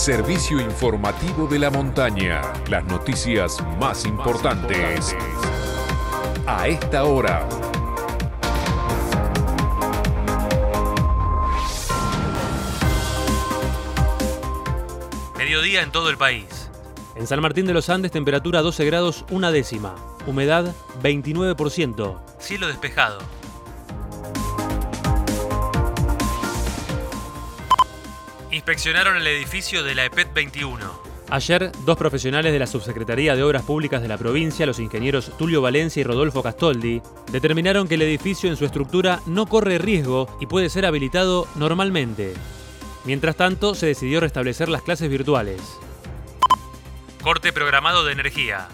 servicio informativo de la montaña. Las noticias más importantes a esta hora. Mediodía en todo el país. En San Martín de los Andes, temperatura 12 grados una décima. Humedad 29%. Cielo despejado. Inspeccionaron el edificio de la EPET 21. Ayer, dos profesionales de la Subsecretaría de Obras Públicas de la provincia, los ingenieros Tulio Valencia y Rodolfo Castoldi, determinaron que el edificio en su estructura no corre riesgo y puede ser habilitado normalmente. Mientras tanto, se decidió restablecer las clases virtuales. Corte programado de energía.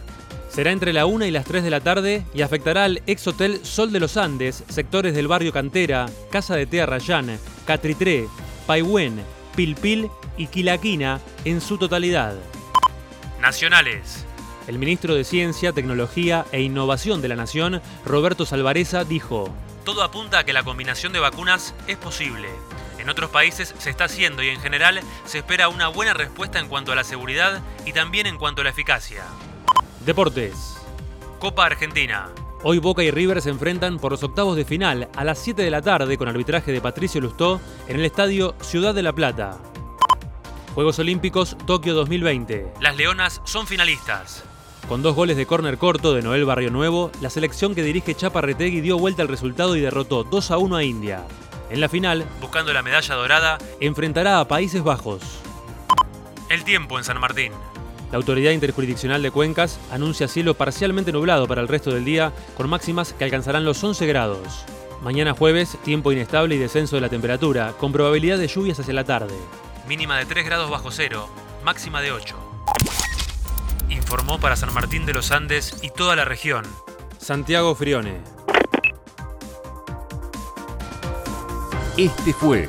Será entre la 1 y las 3 de la tarde y afectará al ex hotel Sol de los Andes, sectores del barrio Cantera, Casa de Tea Rayán, Catritré, Paihuén, Pilpil y Quilaquina en su totalidad. Nacionales. El ministro de Ciencia, Tecnología e Innovación de la Nación, Roberto Salvareza, dijo, Todo apunta a que la combinación de vacunas es posible. En otros países se está haciendo y en general se espera una buena respuesta en cuanto a la seguridad y también en cuanto a la eficacia. Deportes. Copa Argentina. Hoy Boca y River se enfrentan por los octavos de final a las 7 de la tarde con arbitraje de Patricio Lustó en el estadio Ciudad de la Plata. Juegos Olímpicos Tokio 2020. Las Leonas son finalistas. Con dos goles de córner corto de Noel Barrio Nuevo, la selección que dirige Chapa Retegui dio vuelta al resultado y derrotó 2 a 1 a India. En la final, buscando la medalla dorada, enfrentará a Países Bajos. El tiempo en San Martín. La Autoridad Interjurisdiccional de Cuencas anuncia cielo parcialmente nublado para el resto del día, con máximas que alcanzarán los 11 grados. Mañana jueves, tiempo inestable y descenso de la temperatura, con probabilidad de lluvias hacia la tarde. Mínima de 3 grados bajo cero, máxima de 8. Informó para San Martín de los Andes y toda la región. Santiago Frione. Este fue